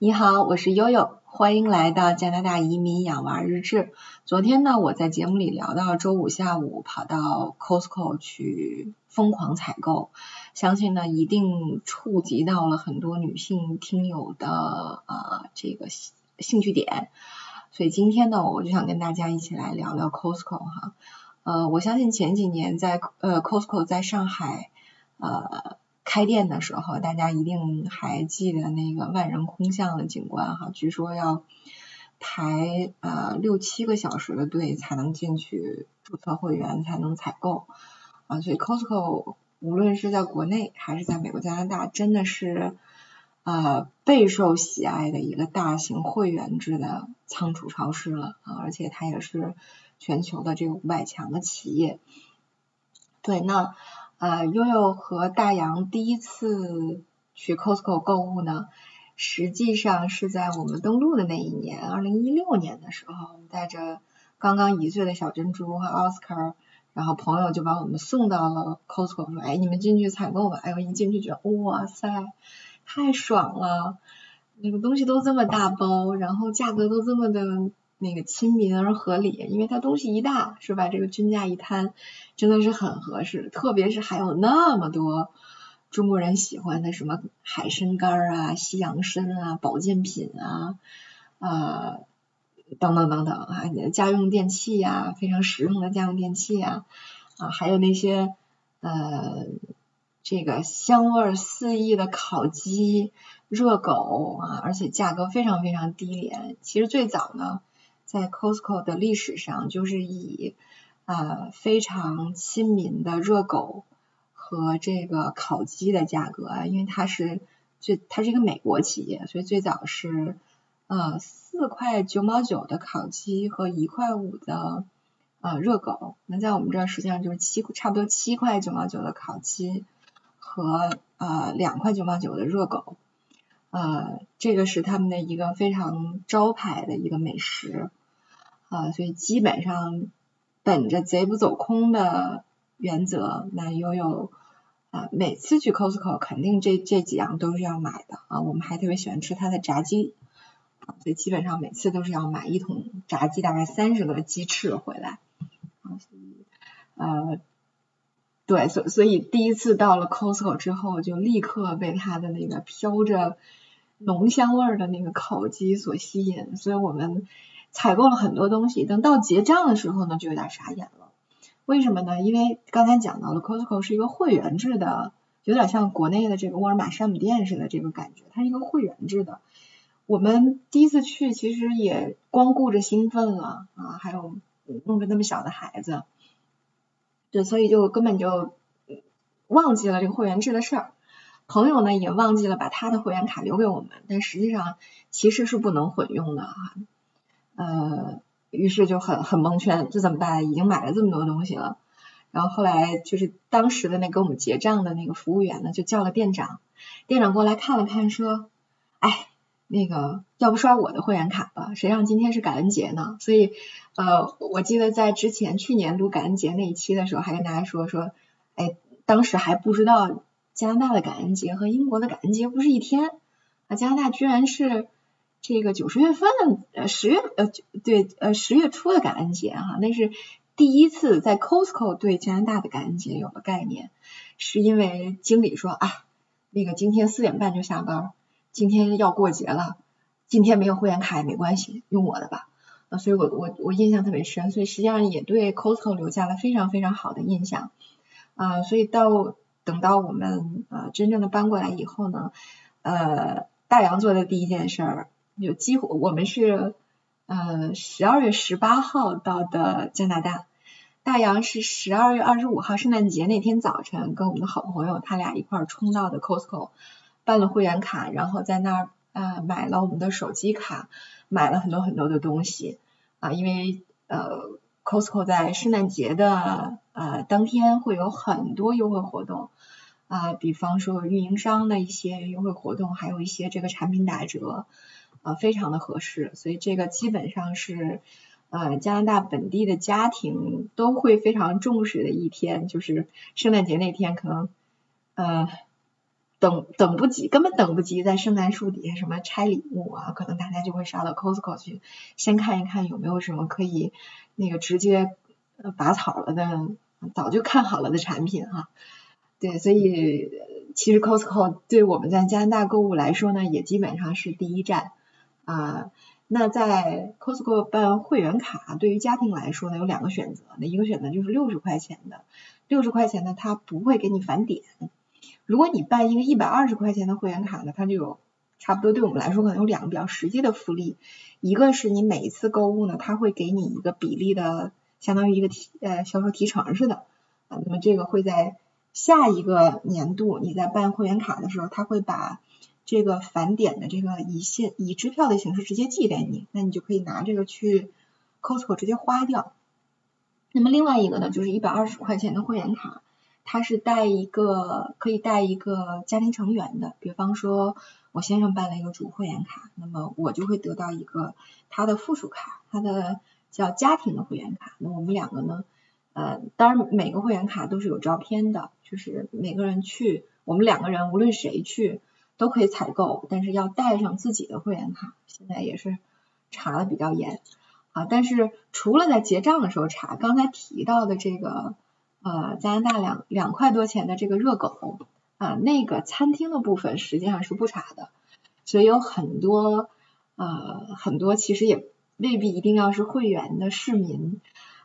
你好，我是悠悠，欢迎来到加拿大移民养娃日志。昨天呢，我在节目里聊到周五下午跑到 Costco 去疯狂采购，相信呢一定触及到了很多女性听友的呃这个兴趣点，所以今天呢，我就想跟大家一起来聊聊 Costco 哈。呃，我相信前几年在呃 Costco 在上海呃。开店的时候，大家一定还记得那个万人空巷的景观哈，据说要排呃六七个小时的队才能进去注册会员，才能采购啊，所以 Costco 无论是在国内还是在美国、加拿大，真的是呃备受喜爱的一个大型会员制的仓储超市了啊，而且它也是全球的这个五百强的企业。对，那。呃，悠悠和大洋第一次去 Costco 购物呢，实际上是在我们登陆的那一年，二零一六年的时候，我们带着刚刚一岁的小珍珠和 Oscar，，然后朋友就把我们送到了 Costco，说，哎，你们进去采购吧。哎呦，一进去觉得，哇塞，太爽了，那个东西都这么大包，然后价格都这么的。那个亲民而合理，因为它东西一大，是吧？这个均价一摊，真的是很合适。特别是还有那么多中国人喜欢的什么海参干啊、西洋参啊、保健品啊，呃，等等等等啊，你的家用电器呀，非常实用的家用电器啊，啊，还有那些呃，这个香味四溢的烤鸡、热狗啊，而且价格非常非常低廉。其实最早呢。在 Costco 的历史上，就是以呃非常亲民的热狗和这个烤鸡的价格啊，因为它是最它是一个美国企业，所以最早是呃四块九毛九的烤鸡和一块五的呃热狗，那在我们这儿实际上就是七差不多七块九毛九的烤鸡和呃两块九毛九的热狗，呃这个是他们的一个非常招牌的一个美食。啊，所以基本上本着贼不走空的原则，那悠悠啊每次去 Costco 肯定这这几样都是要买的啊。我们还特别喜欢吃它的炸鸡啊，所以基本上每次都是要买一桶炸鸡，大概三十个鸡翅回来。啊，所以呃，对，所所以第一次到了 Costco 之后，就立刻被它的那个飘着浓香味儿的那个烤鸡所吸引，所以我们。采购了很多东西，等到结账的时候呢，就有点傻眼了。为什么呢？因为刚才讲到了，Costco 是一个会员制的，有点像国内的这个沃尔玛山姆店似的这个感觉，它是一个会员制的。我们第一次去，其实也光顾着兴奋了啊，还有弄着那么小的孩子，对，所以就根本就忘记了这个会员制的事儿。朋友呢也忘记了把他的会员卡留给我们，但实际上其实是不能混用的哈。呃，于是就很很蒙圈，这怎么办？已经买了这么多东西了，然后后来就是当时的那给我们结账的那个服务员呢，就叫了店长，店长过来看了看，说，哎，那个要不刷我的会员卡吧？谁让今天是感恩节呢？所以呃，我记得在之前去年录感恩节那一期的时候，还跟大家说说，哎，当时还不知道加拿大的感恩节和英国的感恩节不是一天啊，加拿大居然是。这个九十月份，呃，十月，呃，对，呃，十月初的感恩节哈，那是第一次在 Costco 对加拿大的感恩节有了概念，是因为经理说啊，那个今天四点半就下班，今天要过节了，今天没有会员卡也没关系，用我的吧，啊，所以我我我印象特别深，所以实际上也对 Costco 留下了非常非常好的印象，啊，所以到等到我们呃真正的搬过来以后呢，呃，大洋做的第一件事儿。有几乎我们是呃十二月十八号到的加拿大，大洋是十二月二十五号圣诞节那天早晨跟我们的好朋友他俩一块儿冲到的 Costco 办了会员卡，然后在那儿啊买了我们的手机卡，买了很多很多的东西啊，因为呃 Costco 在圣诞节的呃当天会有很多优惠活动啊，比方说运营商的一些优惠活动，还有一些这个产品打折。啊，非常的合适，所以这个基本上是呃加拿大本地的家庭都会非常重视的一天，就是圣诞节那天，可能呃等等不及，根本等不及在圣诞树底下什么拆礼物啊，可能大家就会杀到 Costco 去，先看一看有没有什么可以那个直接拔草了的，早就看好了的产品哈。对，所以其实 Costco 对我们在加拿大购物来说呢，也基本上是第一站啊。那在 Costco 办会员卡，对于家庭来说呢，有两个选择，那一个选择就是六十块钱的，六十块钱呢，它不会给你返点。如果你办一个一百二十块钱的会员卡呢，它就有差不多对我们来说可能有两个比较实际的福利，一个是你每一次购物呢，它会给你一个比例的，相当于一个提呃销售提成似的啊，那么这个会在下一个年度你在办会员卡的时候，它会把这个返点的这个以现以支票的形式直接寄给你，那你就可以拿这个去 Costco 直接花掉。那么另外一个呢，就是一百二十块钱的会员卡。它是带一个可以带一个家庭成员的，比方说我先生办了一个主会员卡，那么我就会得到一个他的附属卡，他的叫家庭的会员卡。那我们两个呢，呃，当然每个会员卡都是有照片的，就是每个人去，我们两个人无论谁去都可以采购，但是要带上自己的会员卡。现在也是查的比较严啊，但是除了在结账的时候查，刚才提到的这个。呃，加拿大两两块多钱的这个热狗啊，那个餐厅的部分实际上是不查的，所以有很多呃很多其实也未必一定要是会员的市民，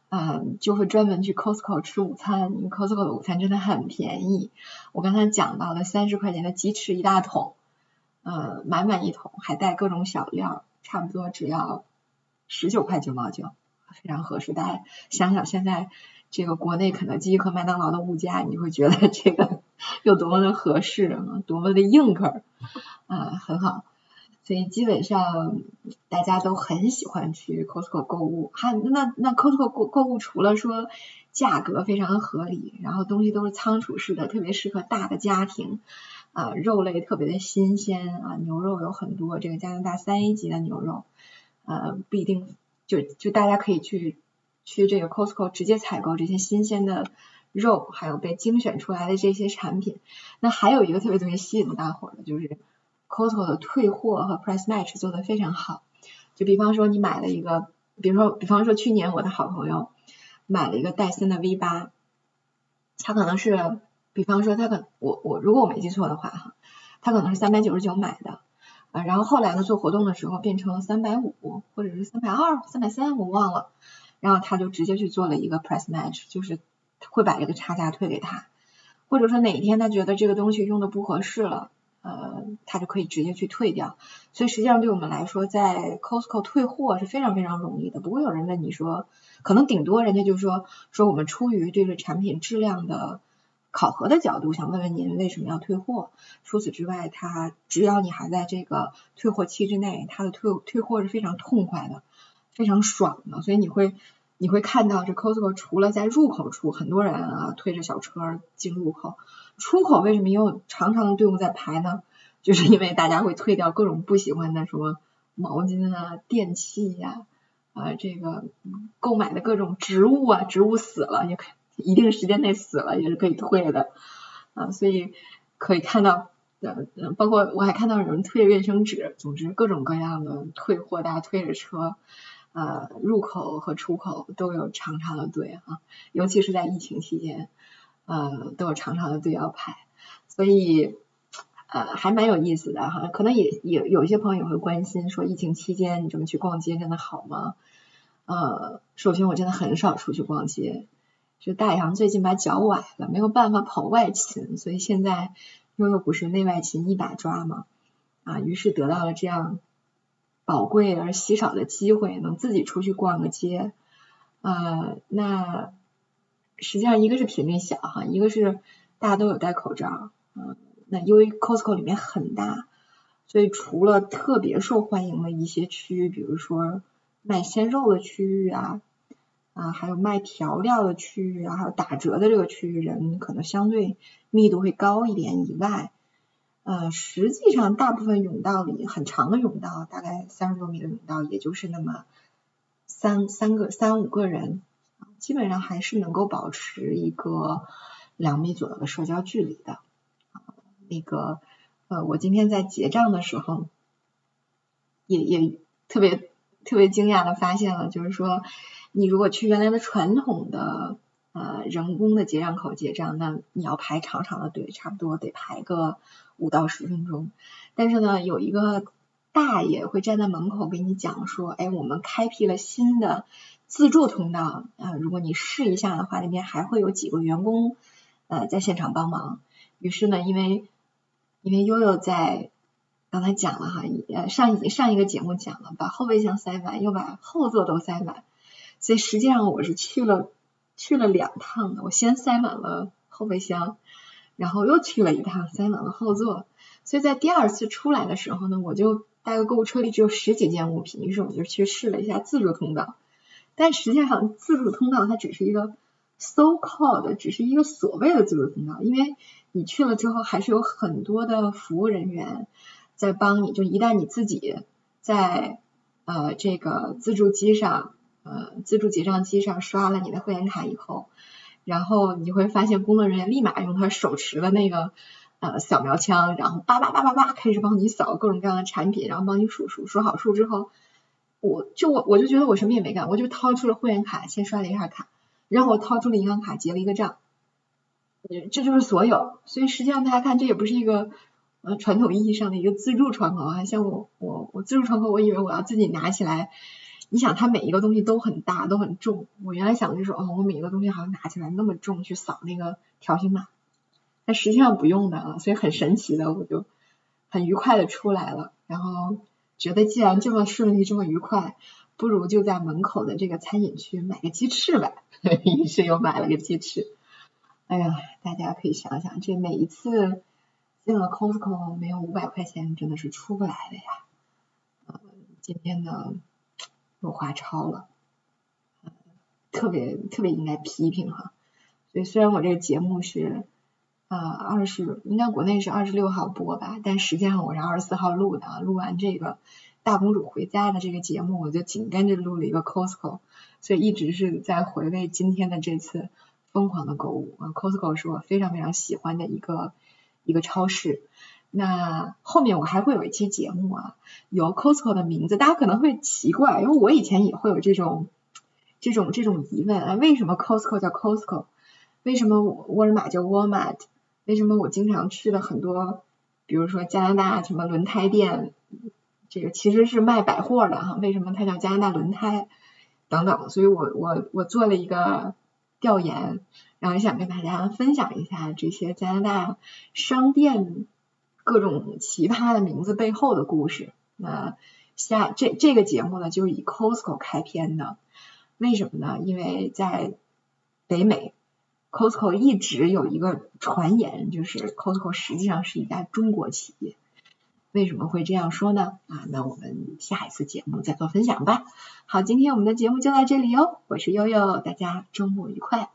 嗯，就会专门去 Costco 吃午餐，因为 Costco 的午餐真的很便宜。我刚才讲到了三十块钱的鸡翅一大桶，呃，满满一桶，还带各种小料，差不多只要十九块九毛九，非常合适。大家想想现在。这个国内肯德基和麦当劳的物价，你会觉得这个 有多么的合适，多么的硬壳啊，很好。所以基本上大家都很喜欢去 Costco 购物。还那那 Costco 购购物除了说价格非常合理，然后东西都是仓储式的，特别适合大的家庭啊，肉类特别的新鲜啊，牛肉有很多，这个加拿大三 A 级的牛肉，呃，不一定就就大家可以去。去这个 Costco 直接采购这些新鲜的肉，还有被精选出来的这些产品。那还有一个特别特别吸引大伙的，就是 Costco 的退货和 Price Match 做的非常好。就比方说你买了一个，比如说比方说去年我的好朋友买了一个戴森的 V 八，他可能是，比方说他可我我如果我没记错的话哈，他可能是三百九十九买的啊，然后后来呢做活动的时候变成了三百五或者是三百二、三百三，我忘了。然后他就直接去做了一个 price match，就是会把这个差价退给他，或者说哪一天他觉得这个东西用的不合适了，呃，他就可以直接去退掉。所以实际上对我们来说，在 Costco 退货是非常非常容易的，不会有人问你说，可能顶多人家就说说我们出于对这产品质量的考核的角度，想问问您为什么要退货。除此之外，他只要你还在这个退货期之内，他的退退货是非常痛快的。非常爽的，所以你会你会看到这 Costco 除了在入口处很多人啊推着小车进入口，出口为什么也有长长的队伍在排呢？就是因为大家会退掉各种不喜欢的什么毛巾啊、电器呀啊这个购买的各种植物啊，植物死了也可一定时间内死了也是可以退的啊，所以可以看到呃包括我还看到有人退卫生纸，总之各种各样的退货，大家推着车。呃，入口和出口都有长长的队啊，尤其是在疫情期间，呃，都有长长的队要排，所以呃还蛮有意思的哈。可能也也有些朋友会关心说，疫情期间你这么去逛街真的好吗？呃，首先我真的很少出去逛街，就大洋最近把脚崴了，没有办法跑外勤，所以现在悠悠不是内外勤一把抓嘛，啊，于是得到了这样。宝贵而稀少的机会，能自己出去逛个街，呃，那实际上一个是频率小哈，一个是大家都有戴口罩，嗯，那因为 Costco 里面很大，所以除了特别受欢迎的一些区域，比如说卖鲜肉的区域啊，啊，还有卖调料的区域啊，还有打折的这个区域，人可能相对密度会高一点以外。呃，实际上大部分甬道里很长的甬道，大概三十多米的甬道，也就是那么三三个三五个人，基本上还是能够保持一个两米左右的社交距离的。那个呃，我今天在结账的时候，也也特别特别惊讶的发现了，就是说你如果去原来的传统的呃人工的结账口结账，那你要排长长的队，差不多得排个五到十分钟。但是呢，有一个大爷会站在门口给你讲说，哎，我们开辟了新的自助通道啊，如果你试一下的话，那边还会有几个员工呃在现场帮忙。于是呢，因为因为悠悠在刚才讲了哈，呃上一上一个节目讲了，把后备箱塞满，又把后座都塞满，所以实际上我是去了去了两趟的，我先塞满了后备箱，然后又去了一趟，塞满了后座。所以在第二次出来的时候呢，我就大概购物车里只有十几件物品，于是我就去试了一下自助通道。但实际上自助通道它只是一个 so called，只是一个所谓的自助通道，因为你去了之后还是有很多的服务人员在帮你。就一旦你自己在呃这个自助机上呃自助结账机上刷了你的会员卡以后，然后你会发现工作人员立马用他手持的那个。呃，扫描枪，然后叭叭叭叭叭开始帮你扫各种各样的产品，然后帮你数数，数好数之后，我就我我就觉得我什么也没干，我就掏出了会员卡，先刷了一下卡，然后我掏出了银行卡结了一个账，这就是所有。所以实际上大家看，这也不是一个呃传统意义上的一个自助窗口啊，像我我我自助窗口，我以为我要自己拿起来，你想它每一个东西都很大，都很重，我原来想的就是哦，我每一个东西好像拿起来那么重去扫那个条形码。但实际上不用的啊，所以很神奇的，我就很愉快的出来了，然后觉得既然这么顺利这么愉快，不如就在门口的这个餐饮区买个鸡翅呗，于是又买了个鸡翅。哎呀，大家可以想想，这每一次进了 Costco 没有五百块钱真的是出不来的呀。呃，今天呢又花超了，特别特别应该批评哈。所以虽然我这个节目是。呃，二十应该国内是二十六号播吧，但实际上我是二十四号录的啊。录完这个大公主回家的这个节目，我就紧跟着录了一个 Costco，所以一直是在回味今天的这次疯狂的购物。啊，Costco 是我非常非常喜欢的一个一个超市。那后面我还会有一期节目啊，有 Costco 的名字，大家可能会奇怪，因为我以前也会有这种这种这种疑问啊，为什么 Costco 叫 Costco？为什么沃尔玛叫 Walmart？为什么我经常去的很多，比如说加拿大什么轮胎店，这个其实是卖百货的哈？为什么它叫加拿大轮胎？等等，所以我我我做了一个调研，然后想跟大家分享一下这些加拿大商店各种奇葩的名字背后的故事。那下这这个节目呢，就是以 Costco 开篇的，为什么呢？因为在北美。Costco 一直有一个传言，就是 Costco 实际上是一家中国企业。为什么会这样说呢？啊，那我们下一次节目再做分享吧。好，今天我们的节目就到这里哦，我是悠悠，大家周末愉快。